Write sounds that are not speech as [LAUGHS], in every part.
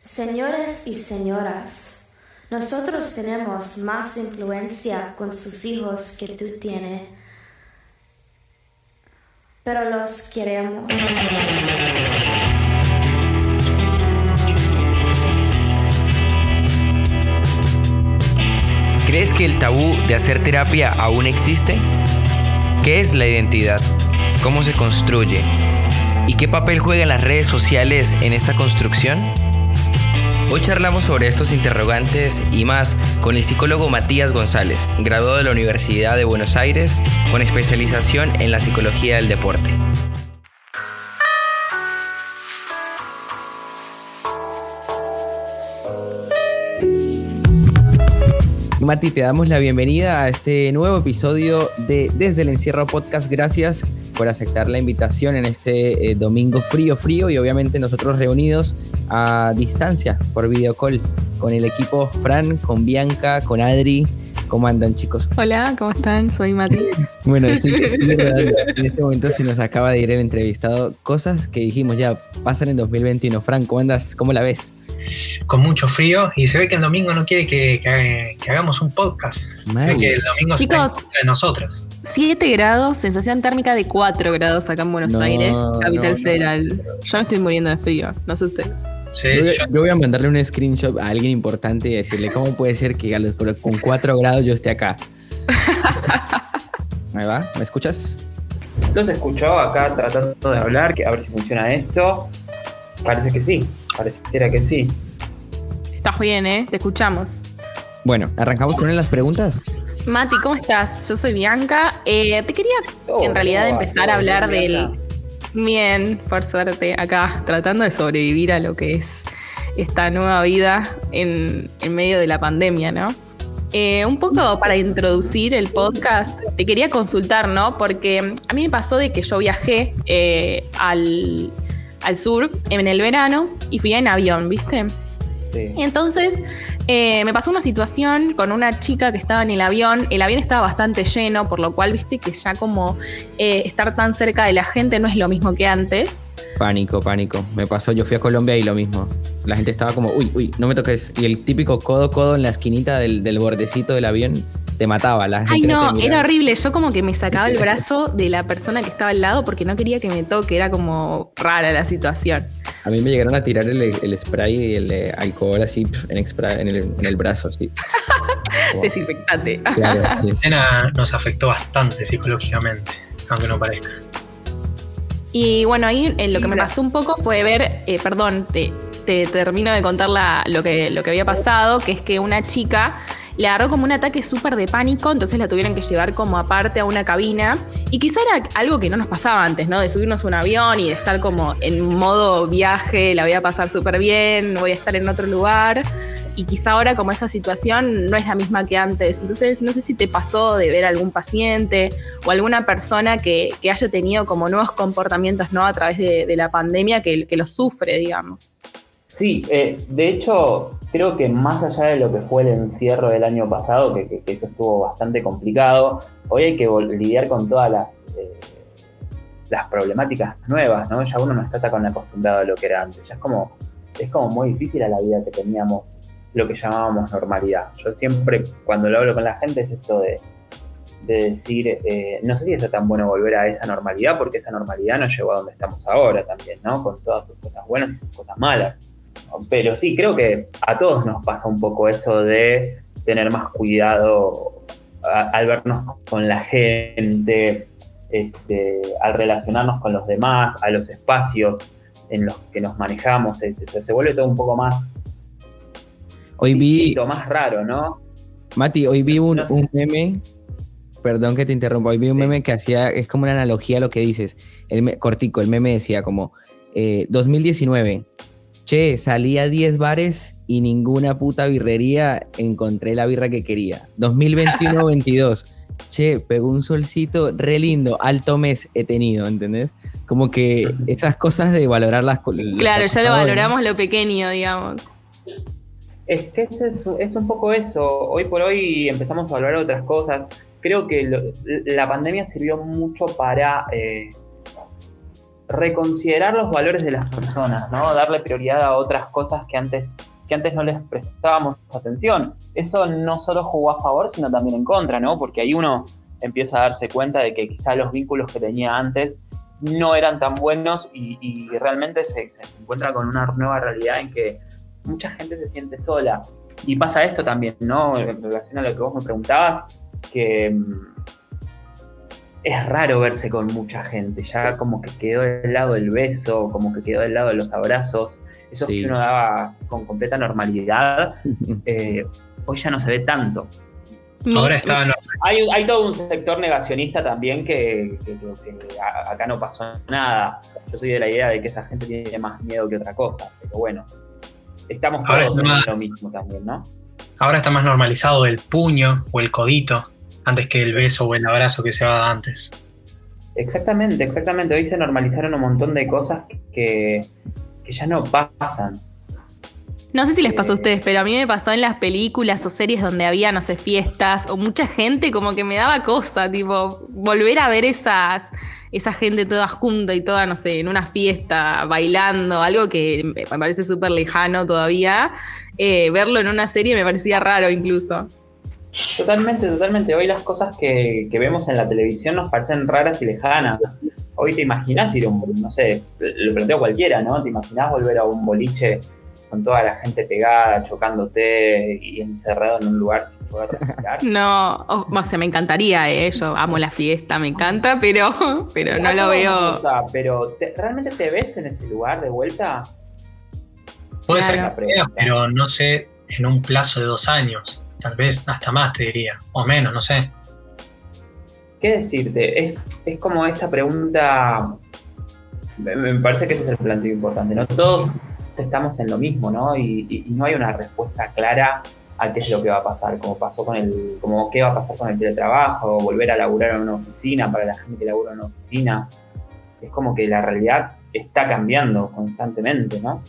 Señores y señoras, nosotros tenemos más influencia con sus hijos que tú tienes, pero los queremos. ¿Crees que el tabú de hacer terapia aún existe? ¿Qué es la identidad? ¿Cómo se construye? ¿Y qué papel juegan las redes sociales en esta construcción? Hoy charlamos sobre estos interrogantes y más con el psicólogo Matías González, graduado de la Universidad de Buenos Aires con especialización en la psicología del deporte. Mati, te damos la bienvenida a este nuevo episodio de Desde el Encierro Podcast. Gracias por aceptar la invitación en este eh, domingo frío, frío y obviamente nosotros reunidos a distancia por videocall con el equipo Fran, con Bianca, con Adri. ¿Cómo andan chicos? Hola, ¿cómo están? Soy Mati. [LAUGHS] bueno, sí, sí, en este momento se nos acaba de ir el entrevistado. Cosas que dijimos ya pasan en 2021. Fran, ¿cómo andas? ¿Cómo la ves? Con mucho frío y se ve que el domingo no quiere que, hagamos un podcast. Se ve que el domingo Chicos, está de nosotros. 7 grados, sensación térmica de 4 grados acá en Buenos Aires, capital federal. Yo me estoy muriendo de frío, no sé ustedes. yo, voy a mandarle un screenshot a alguien importante y decirle cómo puede ser que con 4 grados yo esté acá. [LAUGHS] ¿Me va? ¿Me escuchas? Los escucho acá tratando de hablar, que a ver si funciona esto. Parece que sí. Pareciera que sí. Estás bien, ¿eh? Te escuchamos. Bueno, ¿arrancamos con las preguntas? Mati, ¿cómo estás? Yo soy Bianca. Eh, te quería en realidad empezar a hablar del... Bien, por suerte, acá, tratando de sobrevivir a lo que es esta nueva vida en, medio de la pandemia, ¿no? Eh, un poco para introducir el podcast, te quería consultar, ¿no? Porque a mí me pasó de que yo viajé eh, al al sur en el verano y fui en avión, ¿viste? Sí. Y entonces eh, me pasó una situación con una chica que estaba en el avión. El avión estaba bastante lleno, por lo cual viste que ya como eh, estar tan cerca de la gente no es lo mismo que antes. Pánico, pánico. Me pasó, yo fui a Colombia y lo mismo. La gente estaba como, uy, uy, no me toques. Y el típico codo, codo en la esquinita del, del bordecito del avión te mataba la gente. Ay, no, era horrible. Yo como que me sacaba el [LAUGHS] brazo de la persona que estaba al lado porque no quería que me toque. Era como rara la situación. A mí me llegaron a tirar el, spray y el alcohol así en, el, brazo, así. [LAUGHS] Desinfectante. [LAUGHS] La escena nos afectó bastante psicológicamente, aunque no parezca. Y bueno, ahí eh, lo que me pasó un poco fue ver, eh, perdón, te, te, termino de contar lo, que, lo que había pasado, que es que una chica le agarró como un ataque súper de pánico, entonces la tuvieron que llevar como aparte a una cabina. Y quizá era algo que no nos pasaba antes, ¿no? De subirnos a un avión y de estar como en modo viaje, la voy a pasar súper bien, voy a estar en otro lugar. Y quizá ahora como esa situación no es la misma que antes. Entonces no sé si te pasó de ver a algún paciente o alguna persona que, haya tenido como nuevos comportamientos, ¿no? A través de, la pandemia que, que lo sufre, digamos. Sí, eh, de hecho, creo que más allá de lo que fue el encierro del año pasado, que, eso estuvo bastante complicado, hoy hay que lidiar con todas las, eh, las problemáticas nuevas, ¿no? Ya uno no está tan acostumbrado a lo que era antes, ya es como, es como muy difícil a la vida que teníamos lo que llamábamos normalidad. Yo siempre, cuando lo hablo con la gente, es esto de, decir, eh, no sé si está tan bueno volver a esa normalidad, porque esa normalidad nos llevó a donde estamos ahora también, ¿no? Con todas sus cosas buenas y sus cosas malas. Pero sí, creo que a todos nos pasa un poco eso de tener más cuidado al vernos con la gente, este, al relacionarnos con los demás, a los espacios en los que nos manejamos, se, se, vuelve todo un poco más hoy vi más raro, ¿no? Mati, hoy vi un, meme, perdón que te interrumpa, hoy vi un meme que hacía, es como una analogía a lo que dices, el cortico, el meme decía como 2019, eh, Che, salí a 10 bares y ninguna puta birrería encontré la birra que quería. [LAUGHS] 2021-22. che, pegó un solcito re lindo, alto mes he tenido, ¿entendés? Como que esas cosas de valorar las cosas. Claro, ya lo valoramos lo pequeño, digamos. Es que es, un poco eso. Hoy por hoy empezamos a valorar otras cosas. Creo que la pandemia sirvió mucho para eh, reconsiderar los valores de las personas, ¿no? Darle prioridad a otras cosas que antes, que antes no les prestábamos atención. Eso no solo jugó a favor, sino también en contra, ¿no? Porque ahí uno empieza a darse cuenta de que quizá los vínculos que tenía antes no eran tan buenos y, realmente se, encuentra con una nueva realidad en que mucha gente se siente sola. Y pasa esto también, ¿no? En relación a lo que vos me preguntabas, que mm, es raro verse con mucha gente, ya como que quedó del lado del beso, como que quedó del lado de los abrazos, eso que uno daba con completa normalidad, [LAUGHS] eh, hoy ya no se ve tanto. Ahora está hay, hay, todo un sector negacionista también que, que, acá no pasó nada. Yo soy de la idea de que esa gente tiene más miedo que otra cosa, pero bueno, estamos todos en lo mismo también, ¿no? Ahora está más normalizado el puño o el codito antes que el beso o el abrazo que se daba antes. Exactamente, exactamente. Hoy se normalizaron un montón de cosas que, que ya no pasan. No sé si les pasó a ustedes, pero a mí me pasó en las películas o series donde había, no sé, fiestas o mucha gente, como que me daba cosa, tipo, volver a ver esas, esa gente toda junta y toda, no sé, en una fiesta, bailando, algo que me parece súper lejano todavía. Eh, verlo en una serie me parecía raro incluso. Totalmente, totalmente. Hoy las cosas que, vemos en la televisión nos parecen raras y lejanas. Hoy te imaginas ir a un, no sé, lo planteo cualquiera, ¿no? Te imaginas volver a un boliche con toda la gente pegada, chocándote y encerrado en un lugar sin poder respirar. [LAUGHS] No, o sea, me encantaría, ¿eh? yo amo la fiesta, me encanta, pero, pero no lo veo. pero ¿realmente te ves en ese lugar de vuelta? Puede ser pero no sé, en un plazo de dos años, tal vez hasta más te diría, o menos, no sé. ¿Qué decirte? Es, es como esta pregunta, me parece que ese es el planteo importante, ¿no? Todos estamos en lo mismo, ¿no? Y, no hay una respuesta clara a qué es lo que va a pasar, como pasó con el, como qué va a pasar con el teletrabajo, volver a laburar en una oficina para la gente que labura en una oficina. Es como que la realidad está cambiando constantemente, ¿no?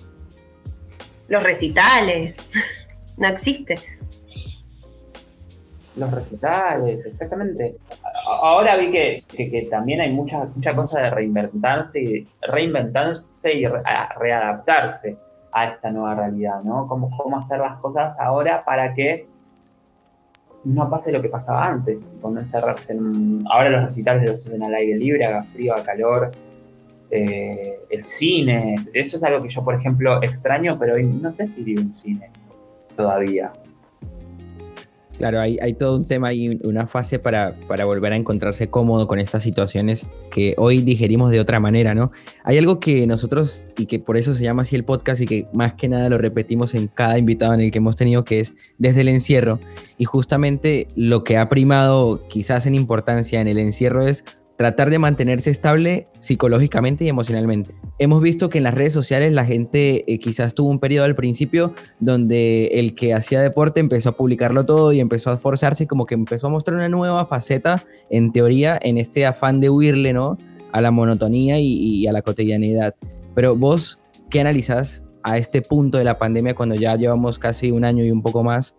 Los recitales, [LAUGHS] no existe. Los recitales, exactamente. Ahora vi que, que, también hay mucha, mucha cosa de reinventarse y reinventarse y readaptarse a esta nueva realidad, ¿no? Cómo, cómo hacer las cosas ahora para que no pase lo que pasaba antes, con encerrarse en... Ahora los recitales los hacen al aire libre, haga frío, haga calor, eh, el cine, eso es algo que yo, por ejemplo, extraño, pero no sé si iría un cine todavía. Claro, hay, todo un tema y una fase para, para, volver a encontrarse cómodo con estas situaciones que hoy digerimos de otra manera, ¿no? Hay algo que nosotros, y que por eso se llama así el podcast y que más que nada lo repetimos en cada invitado en el que hemos tenido, que es desde el encierro. Y justamente lo que ha primado quizás en importancia en el encierro es tratar de mantenerse estable psicológicamente y emocionalmente. Hemos visto que en las redes sociales la gente eh, quizás tuvo un periodo al principio donde el que hacía deporte empezó a publicarlo todo y empezó a forzarse, como que empezó a mostrar una nueva faceta, en teoría, en este afán de huirle, ¿no? A la monotonía y, y a la cotidianidad. Pero vos, ¿qué analizás a este punto de la pandemia cuando ya llevamos casi un año y un poco más?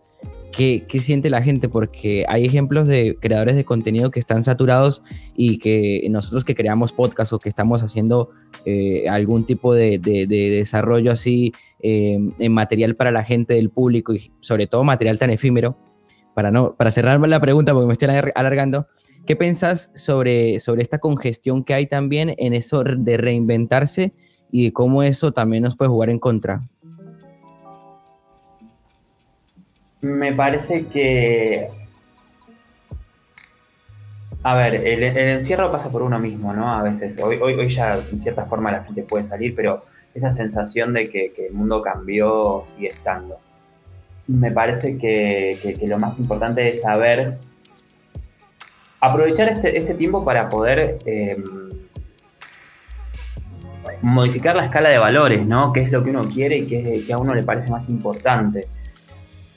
¿Qué, siente la gente? Porque hay ejemplos de creadores de contenido que están saturados y que nosotros que creamos podcast o que estamos haciendo eh, algún tipo de, desarrollo así eh, en material para la gente del público y sobre todo material tan efímero, para, no, para cerrar la pregunta porque me estoy alargando, ¿qué pensás sobre, sobre esta congestión que hay también en eso de reinventarse y de cómo eso también nos puede jugar en contra? Me parece que. A ver, el, encierro pasa por uno mismo, ¿no? A veces. Hoy, hoy, hoy ya, en cierta forma, la gente puede salir, pero esa sensación de que, el mundo cambió sigue estando. Me parece que, lo más importante es saber aprovechar este, este tiempo para poder em, modificar la escala de valores, ¿no? ¿Qué es lo que uno quiere y qué, qué a uno le parece más importante?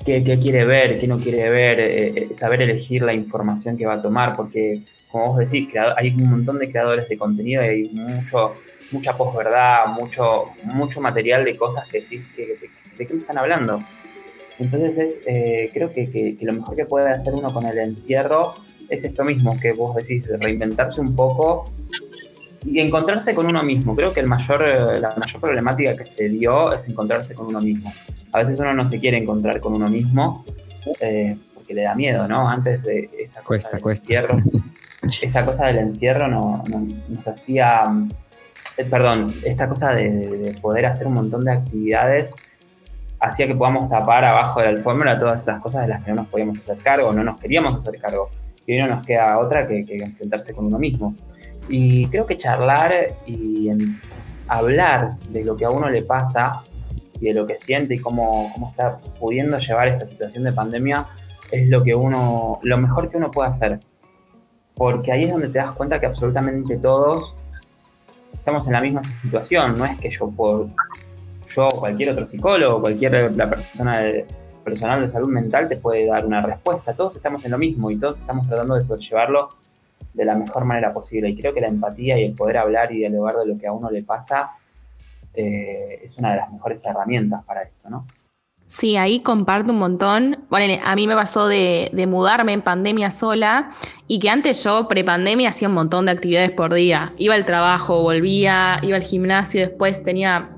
Qué, quiere ver, qué no quiere ver, eh, eh, saber elegir la información que va a tomar, porque como vos decís, hay un montón de creadores de contenido y hay mucho, mucha posverdad, mucho, mucho material de cosas que decís, que, ¿de qué me están hablando? Entonces eh, creo que, lo mejor que puede hacer uno con el encierro es esto mismo, que vos decís, reinventarse un poco y encontrarse con uno mismo. Creo que el mayor, eh, la mayor problemática que se dio es encontrarse con uno mismo. A veces uno no se quiere encontrar con uno mismo eh, porque le da miedo, ¿no? Antes de esta cosa del encierro, [LAUGHS] esta cosa del encierro no, nos hacía, eh, perdón, esta cosa de, poder hacer un montón de actividades hacía que podamos tapar abajo de la alfombra todas esas cosas de las que no nos podíamos hacer cargo, no nos queríamos hacer cargo. Y hoy no nos queda otra que enfrentarse con uno mismo. Y creo que charlar y hablar de lo que a uno le pasa y de lo que siente y cómo, cómo está pudiendo llevar esta situación de pandemia es lo que uno, lo mejor que uno puede hacer. Porque ahí es donde te das cuenta que absolutamente todos estamos en la misma situación. No es que yo por yo cualquier otro psicólogo, cualquier persona de, personal de salud mental te puede dar una respuesta. Todos estamos en lo mismo y todos estamos tratando de sobrellevarlo de la mejor manera posible. Y creo que la empatía y el poder hablar y dialogar de lo que a uno le pasa eh, es una de las mejores herramientas para esto, ¿no? Sí, ahí comparto un montón. Bueno, a mí me pasó de, mudarme en pandemia sola y que antes yo, pre-pandemia, hacía un montón de actividades por día. Iba al trabajo, volvía, iba al gimnasio, después tenía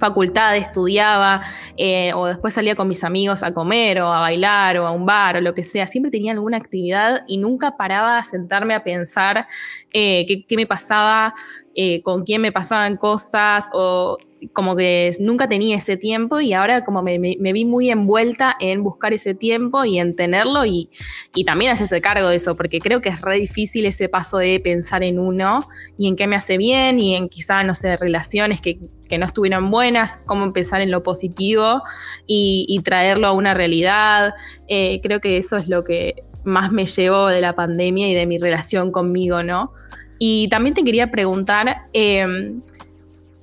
facultad, estudiaba, eh, o después salía con mis amigos a comer o a bailar o a un bar o lo que sea. Siempre tenía alguna actividad y nunca paraba a sentarme a pensar eh, qué, me pasaba, eh, con quién me pasaban cosas o como que nunca tenía ese tiempo y ahora como me, vi muy envuelta en buscar ese tiempo y en tenerlo y, y también hacerse cargo de eso, porque creo que es re difícil ese paso de pensar en uno y en qué me hace bien y en quizá, no sé, relaciones que, no estuvieron buenas, cómo empezar en lo positivo y, traerlo a una realidad. Eh, creo que eso es lo que más me llevó de la pandemia y de mi relación conmigo, ¿no? Y también te quería preguntar, eh,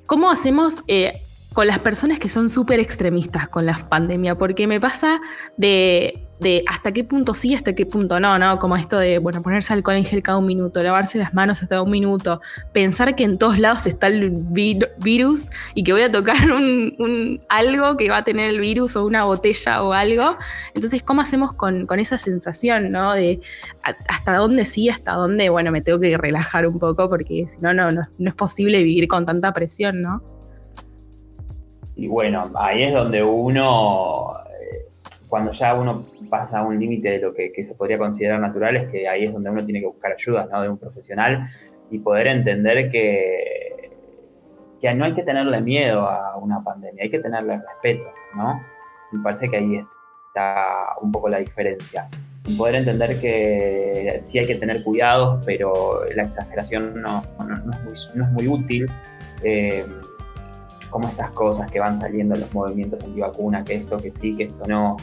¿cómo hacemos eh, con las personas que son súper extremistas con la pandemia? Porque me pasa de, hasta qué punto sí, hasta qué punto no, ¿no? Como esto de, bueno, ponerse alcohol en gel cada un minuto, lavarse las manos hasta un minuto, pensar que en todos lados está el virus y que voy a tocar [LAUGHS] un, algo que va a tener el virus o una botella o algo. Entonces, ¿cómo hacemos con, esa sensación, ¿no? De hasta dónde sí, hasta dónde, bueno, me tengo que relajar un poco porque si no, no, no es posible vivir con tanta presión, ¿no? Y bueno, ahí es donde uno, eh, cuando ya uno pasa un límite de lo que, se podría considerar natural, es que ahí es donde uno tiene que buscar ayuda ¿no? de un profesional y poder entender que, que no hay que tenerle miedo a una pandemia, hay que tenerle respeto, ¿no? Me parece que ahí está un poco la diferencia. poder entender que sí hay que tener cuidados, pero la exageración no, es, muy, útil. Eh, como estas cosas que van saliendo los movimientos antivacuna, que esto, que sí, que esto no,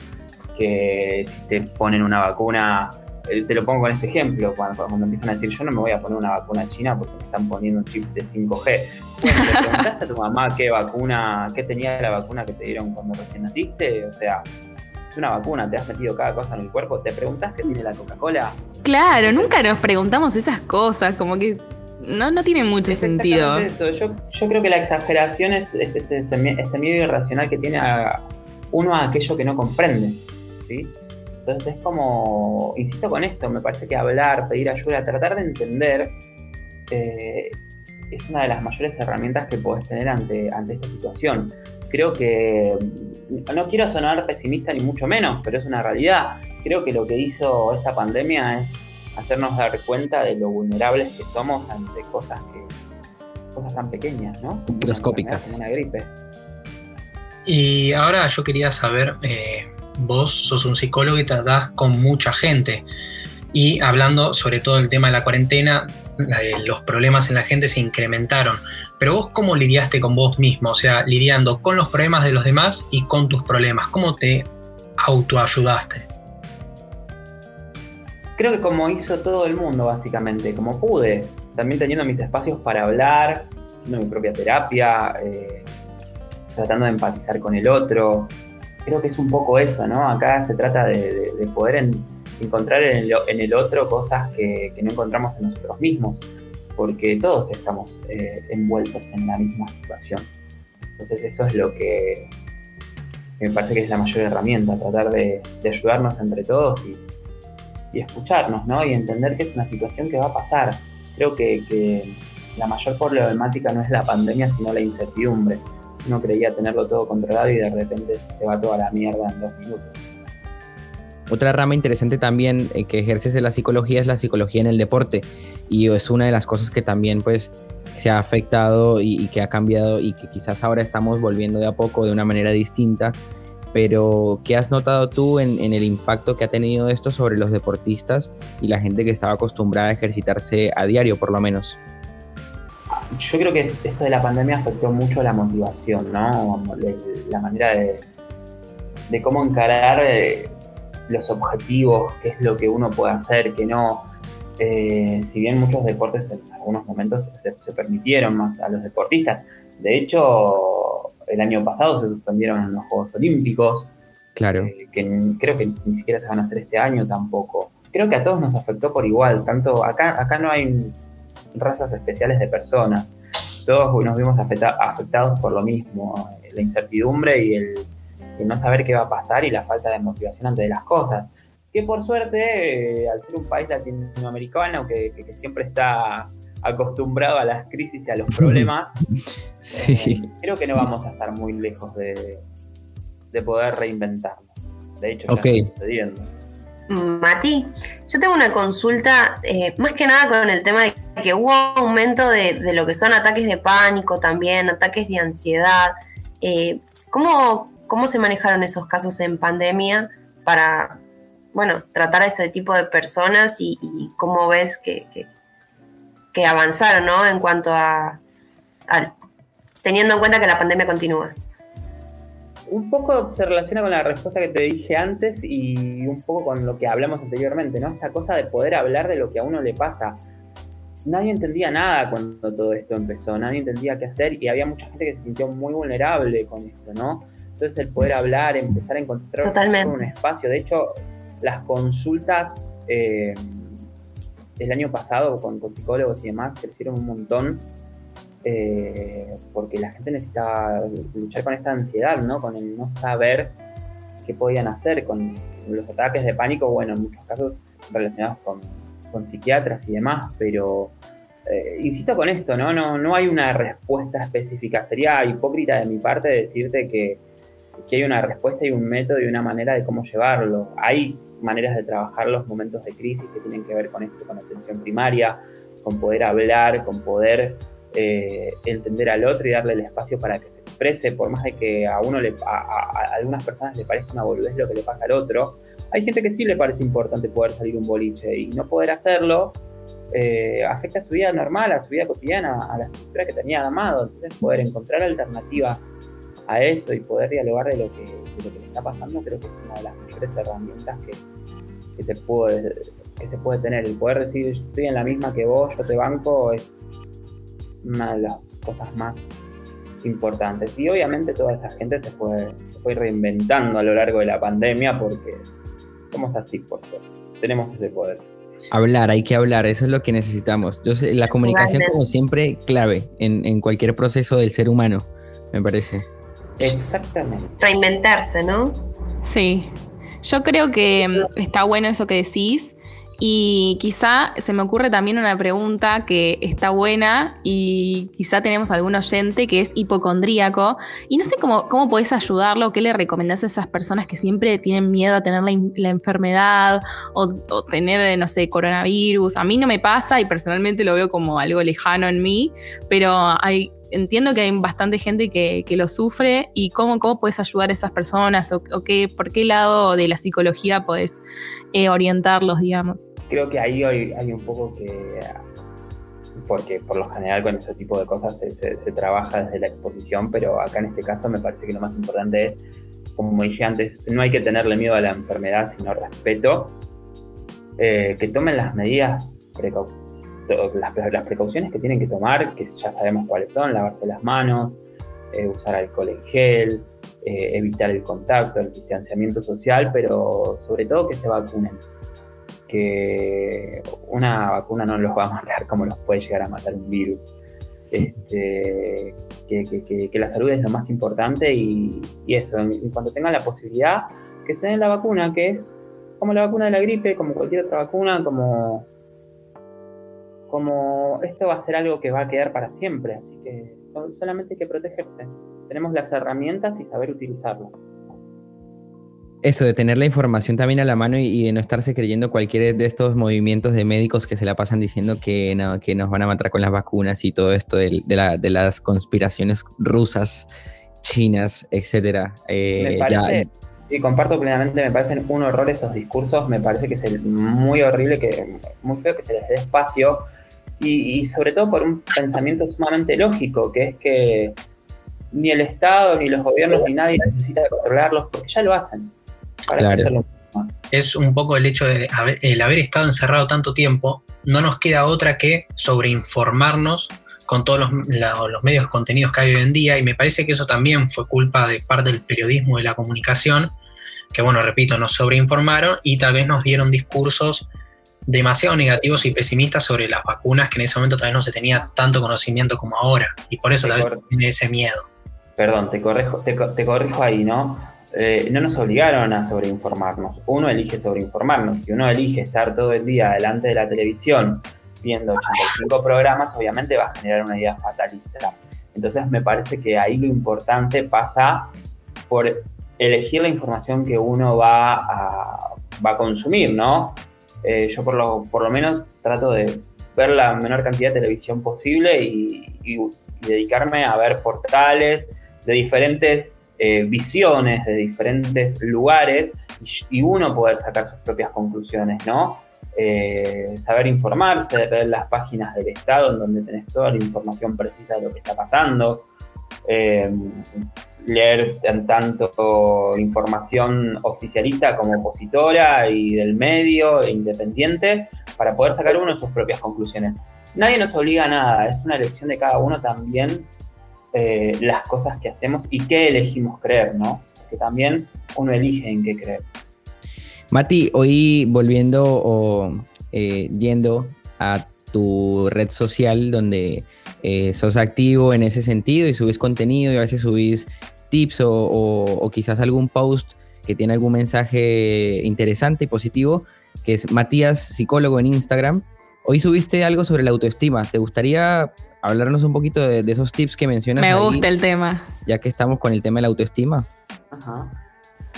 que si te ponen una vacuna, eh, te lo pongo con este ejemplo, cuando, cuando, empiezan a decir yo no me voy a poner una vacuna china porque me están poniendo un chip de 5G. Bueno, ¿le preguntaste a tu mamá qué vacuna, qué tenía la vacuna que te dieron cuando recién naciste? O sea, es una vacuna, te has metido cada cosa en el cuerpo, ¿te preguntás qué tiene la Coca-Cola? Claro, nunca nos preguntamos esas cosas, como que no, no tiene mucho sentido. Yo, creo que la exageración es, ese, miedo irracional que tiene uno a aquello que no comprende. ¿Sí? Entonces es como, insisto con esto, me parece que hablar, pedir ayuda, tratar de entender eh, es una de las mayores herramientas que puedes tener ante, ante esta situación. Creo que, no quiero sonar pesimista ni mucho menos, pero es una realidad. Creo que lo que hizo esta pandemia es hacernos dar cuenta de lo vulnerables que somos ante cosas que cosas tan pequeñas, ¿no? Microscópicas. Como una gripe. Y ahora yo quería saber, eh, vos sos un psicólogo y tratás con mucha gente. Y hablando sobre todo el tema de la cuarentena, los problemas en la gente se incrementaron. Pero vos cómo lidiaste con vos mismo? O sea, lidiando con los problemas de los demás y con tus problemas. ¿Cómo te autoayudaste? creo que como hizo todo el mundo, básicamente, como pude, también teniendo mis espacios para hablar, haciendo mi propia terapia, eh, tratando de empatizar con el otro. Creo que es un poco eso, ¿no? Acá se trata de, poder encontrar en el, otro cosas que, no encontramos en nosotros mismos, porque todos estamos eh, envueltos en la misma situación. Entonces eso es lo que, me parece que es la mayor herramienta, tratar de, ayudarnos entre todos y escucharnos, ¿no? Y entender que es una situación que va a pasar. Creo que, la mayor problemática no es la pandemia, sino la incertidumbre. Uno creía tenerlo todo controlado y de repente se va toda la mierda en dos minutos. Otra rama interesante también eh, que ejerces de la psicología es la psicología en el deporte y es una de las cosas que también pues se ha afectado y, que ha cambiado y que quizás ahora estamos volviendo de a poco de una manera distinta. Pero, ¿qué has notado tú en, el impacto que ha tenido esto sobre los deportistas y la gente que estaba acostumbrada a ejercitarse a diario, por lo menos? Yo creo que esto de la pandemia afectó mucho la motivación, ¿no? La manera de, de cómo encarar eh, los objetivos, qué es lo que uno puede hacer, que no. Eh, si bien muchos deportes en algunos momentos se, permitieron más a los deportistas, de hecho, el año pasado se suspendieron los Juegos Olímpicos. Claro. Eh, que creo que ni siquiera se van a hacer este año tampoco. Creo que a todos nos afectó por igual. Tanto acá, acá no hay razas especiales de personas. Todos nos vimos afectados por lo mismo, la incertidumbre y el, el no saber qué va a pasar y la falta de motivación ante las cosas. Que por suerte, eh, al ser un país latinoamericano que, siempre está acostumbrado a las crisis y a los problemas, [LAUGHS] sí. Eh, creo que no vamos a estar muy lejos de, poder reinventarnos. De hecho, está sucediendo. Mati, yo tengo una consulta, eh, más que nada con el tema de que hubo aumento de, lo que son ataques de pánico también, ataques de ansiedad. ¿cómo, ¿Cómo se manejaron esos casos en pandemia para, bueno, tratar a ese tipo de personas y, cómo ves que, que, avanzaron, ¿no? En cuanto a, teniendo en cuenta que la pandemia continúa. Un poco se relaciona con la respuesta que te dije antes y un poco con lo que hablamos anteriormente, ¿no? Esta cosa de poder hablar de lo que a uno le pasa. Nadie entendía nada cuando todo esto empezó, nadie entendía qué hacer y había mucha gente que se sintió muy vulnerable con esto, ¿no? Entonces el poder hablar, empezar a encontrar un espacio. De hecho, las consultas eh, el año pasado con, psicólogos y demás crecieron un montón eh, porque la gente necesitaba luchar con esta ansiedad, ¿no? Con el no saber qué podían hacer, con los ataques de pánico, bueno, en muchos casos relacionados con, psiquiatras y demás, pero eh, insisto con esto, ¿no? ¿no? No hay una respuesta específica. Sería hipócrita de mi parte decirte que que hay una respuesta y un método y una manera de cómo llevarlo. Hay maneras de trabajar los momentos de crisis que tienen que ver con esto, con atención primaria, con poder hablar, con poder eh, entender al otro y darle el espacio para que se exprese, por más de que a uno le, a, algunas personas le parezca una boludez lo que le pasa al otro, hay gente que sí le parece importante poder salir un boliche y no poder hacerlo eh, afecta a su vida normal, a su vida cotidiana, a la estructura que tenía amado, entonces poder encontrar alternativas a eso y poder dialogar de lo que, le está pasando, creo que es una de las mejores herramientas que se puede tener. El poder decir, estoy en la misma que vos, yo te banco, es una de las cosas más importantes. Y obviamente toda esa gente se fue, se fue reinventando a lo largo de la pandemia porque somos así, por Tenemos ese poder. Hablar, hay que hablar, eso es lo que necesitamos. Yo sé, la comunicación, como siempre, clave en, en cualquier proceso del ser humano, me parece. Exactamente. Reinventarse, ¿no? Sí. Yo creo que mm, está bueno eso que decís. Y quizá se me ocurre también una pregunta que está buena y quizá tenemos algún oyente que es hipocondríaco y no sé cómo, cómo podés ayudarlo, qué le recomendás a esas personas que siempre tienen miedo a tener la, enfermedad o, o, tener, no sé, coronavirus. A mí no me pasa y personalmente lo veo como algo lejano en mí, pero hay entiendo que hay bastante gente que, lo sufre y cómo, cómo puedes ayudar a esas personas o, qué, por qué lado de la psicología podés eh, orientarlos, digamos. Creo que ahí hay, un poco que, porque por lo general con ese tipo de cosas se, trabaja desde la exposición, pero acá en este caso me parece que lo más importante es, como dije antes, no hay que tenerle miedo a la enfermedad, sino respeto, eh, que tomen las medidas precautorias las, precauciones que tienen que tomar, que ya sabemos cuáles son, lavarse las manos, eh, usar alcohol en gel, eh, evitar el contacto, el distanciamiento social, pero sobre todo que se vacunen. Que una vacuna no los va a matar [LAUGHS] como los puede llegar a matar un virus. Este, que, la salud es lo más importante y, eso, en, cuanto tengan la posibilidad, que se den la vacuna, que es como la vacuna de la gripe, como cualquier otra vacuna, como como esto va a ser algo que va a quedar para siempre, así que solamente hay que protegerse. Tenemos las herramientas y saber utilizarlas. Eso, de tener la información también a la mano y, de no estarse creyendo cualquier de estos movimientos de médicos que se la pasan diciendo que, no, que nos van a matar con las vacunas y todo esto de, las conspiraciones rusas, chinas, etcétera. Eh, me parece, y comparto plenamente, me parecen un horror esos discursos, me parece que es muy horrible, que muy feo que se les dé espacio y, sobre todo por un pensamiento sumamente lógico, que es que ni el Estado, ni los gobiernos, ni nadie necesita controlarlos, porque ya lo hacen. Es un poco el hecho de el haber estado encerrado tanto tiempo, no nos queda otra que sobreinformarnos con todos los, los, medios contenidos que hay hoy en día y me parece que eso también fue culpa de parte del periodismo y la comunicación, que bueno, repito, nos sobreinformaron y tal vez nos dieron discursos demasiado negativos y pesimistas sobre las vacunas que en ese momento tal vez no se tenía tanto conocimiento como ahora y por eso tal vez tiene ese miedo. Perdón, te corrijo, te, te corrijo ahí, ¿no? Eh, no nos obligaron a sobreinformarnos. Uno elige sobreinformarnos. Si uno elige estar todo el día delante de la televisión viendo 85 programas, obviamente va a generar una idea fatalista. Entonces me parece que ahí lo importante pasa por elegir la información que uno va a, va a consumir, ¿no? Eh, yo por lo, por lo menos trato de ver la menor cantidad de televisión posible y dedicarme a ver portales de diferentes eh, visiones de diferentes lugares y, uno poder sacar sus propias conclusiones, ¿no? Eh, saber informarse, ver las páginas del Estado en donde tenés toda la información precisa de lo que está pasando, leer tanto información oficialista como opositora y del medio e independiente para poder sacar uno sus propias conclusiones. Nadie nos obliga a nada, es una elección de cada uno también eh, las cosas que hacemos y qué elegimos creer, ¿no? Que también uno elige en qué creer. Mati, hoy volviendo o eh, yendo a tu red social donde eh, sos activo en ese sentido y subís contenido y a veces subís tips o, quizás algún post que tiene algún mensaje interesante y positivo, que es Matías Psicólogo en Instagram. Hoy subiste algo sobre la autoestima. ¿Te gustaría hablarnos un poquito de, esos tips que mencionas. Me gusta el tema. Ya que estamos con el tema de la autoestima. Ajá.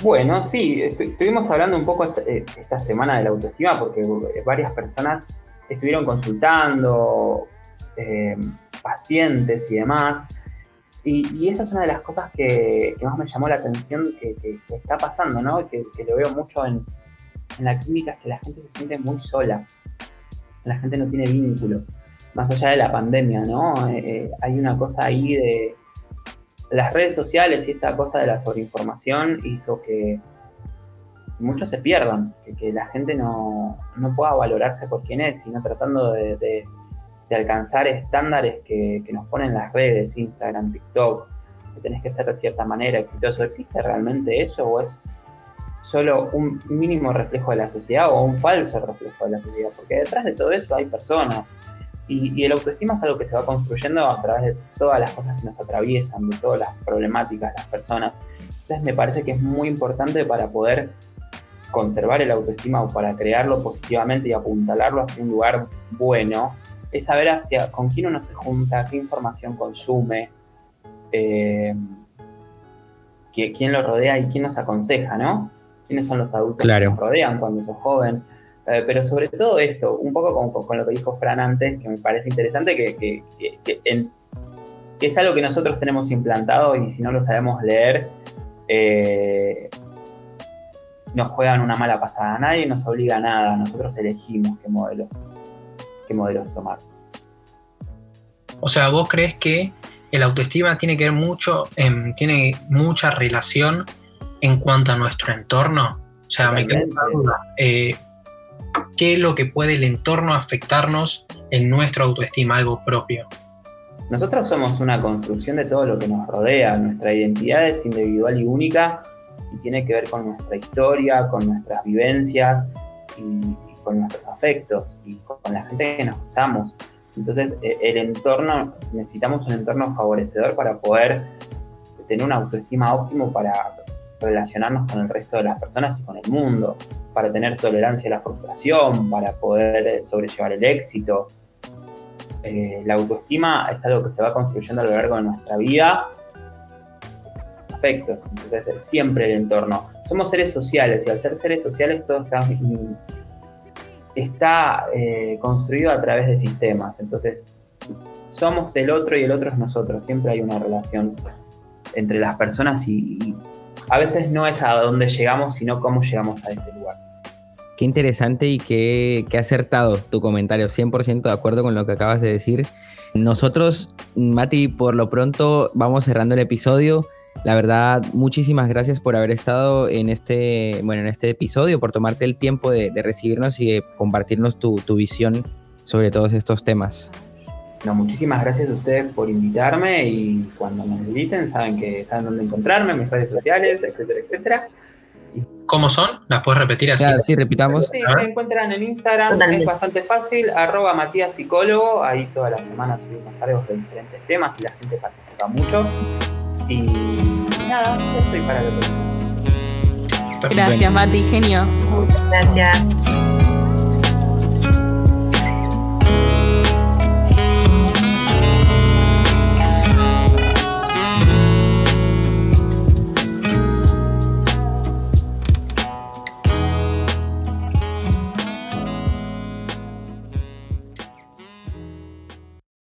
Bueno, sí, estuvimos hablando un poco eh, esta, semana de la autoestima porque varias personas estuvieron consultando, eh, pacientes y demás. Y, esa es una de las cosas que, más me llamó la atención que, está pasando, ¿no? Que, lo veo mucho en, en la clínica, es que la gente se siente muy sola. La gente no tiene vínculos más allá de la pandemia, ¿no? Eh, eh, hay una cosa ahí de las redes sociales y esta cosa de la sobreinformación hizo que muchos se pierdan, que, la gente no, pueda valorarse por quién es, sino tratando de, alcanzar estándares que, nos ponen las redes, Instagram, TikTok, que tenés que ser de cierta manera exitoso. ¿Existe realmente eso o es solo un mínimo reflejo de la sociedad o un falso reflejo de la sociedad? Porque detrás de todo eso hay personas, y, el autoestima es algo que se va construyendo a través de todas las cosas que nos atraviesan, de todas las problemáticas de las personas. Entonces me parece que es muy importante para poder conservar el autoestima o para crearlo positivamente y apuntalarlo hacia un lugar bueno, es saber hacia con quién uno se junta, qué información consume, eh, quién lo rodea y quién nos aconseja, ¿no? ¿Quiénes son los adultos que nos rodean cuando sos joven? Eh, pero sobre todo esto, un poco con, lo que dijo Fran antes, que me parece interesante, que, es algo que nosotros tenemos implantado y si no lo sabemos leer, eh, nos juegan una mala pasada. Nadie nos obliga a nada, nosotros elegimos qué modelos, qué modelos tomar. O sea, ¿vos crees que el autoestima tiene que ver mucho, tiene mucha relación en cuanto a nuestro entorno? O sea, me queda duda qué es lo que puede el entorno afectarnos en nuestra autoestima, algo propio. Nosotros somos una construcción de todo lo que nos rodea, nuestra identidad es individual y única y tiene que ver con nuestra historia, con nuestras vivencias y, con nuestros afectos y con la gente que nos usamos. Entonces, e, el entorno, necesitamos un entorno favorecedor para poder tener una autoestima óptima para relacionarnos con el resto de las personas y con el mundo para tener tolerancia a la frustración, para poder eh, sobrellevar el éxito. eh, la autoestima es algo que se va construyendo a lo largo de nuestra vida. Afectos, entonces siempre el entorno. Somos seres sociales y al ser seres sociales todo está, está eh, construido a través de sistemas. Entonces somos el otro y el otro es nosotros. Siempre hay una relación entre las personas y, a veces no es a dónde llegamos, sino cómo llegamos a ese lugar. Qué interesante y qué, qué acertado tu comentario. 100% de acuerdo con lo que acabas de decir. Nosotros, Mati, por lo pronto vamos cerrando el episodio. La verdad, muchísimas gracias por haber estado en este, bueno, en este episodio, por tomarte el tiempo de, recibirnos y de compartirnos tu, tu visión sobre todos estos temas muchísimas gracias a ustedes por invitarme y cuando me inviten saben que saben dónde encontrarme, mis redes sociales, etcétera, etcétera. ¿Cómo son? ¿Las puedes repetir así? sí, repitamos. Sí, me encuentran en Instagram, es bastante fácil, arroba Matías Psicólogo, ahí todas las semanas subimos algo de diferentes temas y la gente participa mucho. Y nada, estoy para lo Gracias, Mati, genio. Muchas gracias.